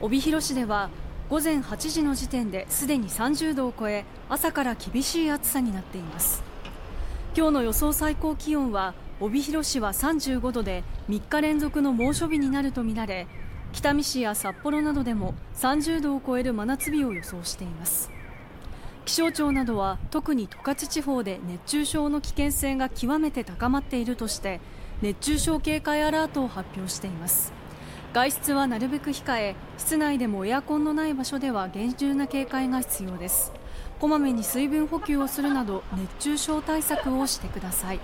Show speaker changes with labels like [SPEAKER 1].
[SPEAKER 1] 帯広市では午前8時の時点ですでに30度を超え朝から厳しい暑さになっています。今日の予想最高気温は帯広市は35度で3日連続の猛暑日になるとみられ北見市や札幌などでも30度を超える真夏日を予想しています。気象庁などは特に十勝地方で熱中症の危険性が極めて高まっているとして熱中症警戒アラートを発表しています。外出はなるべく控え室内でもエアコンのない場所では厳重な警戒が必要です。こまめに水分補給をするなど熱中症対策をしてください。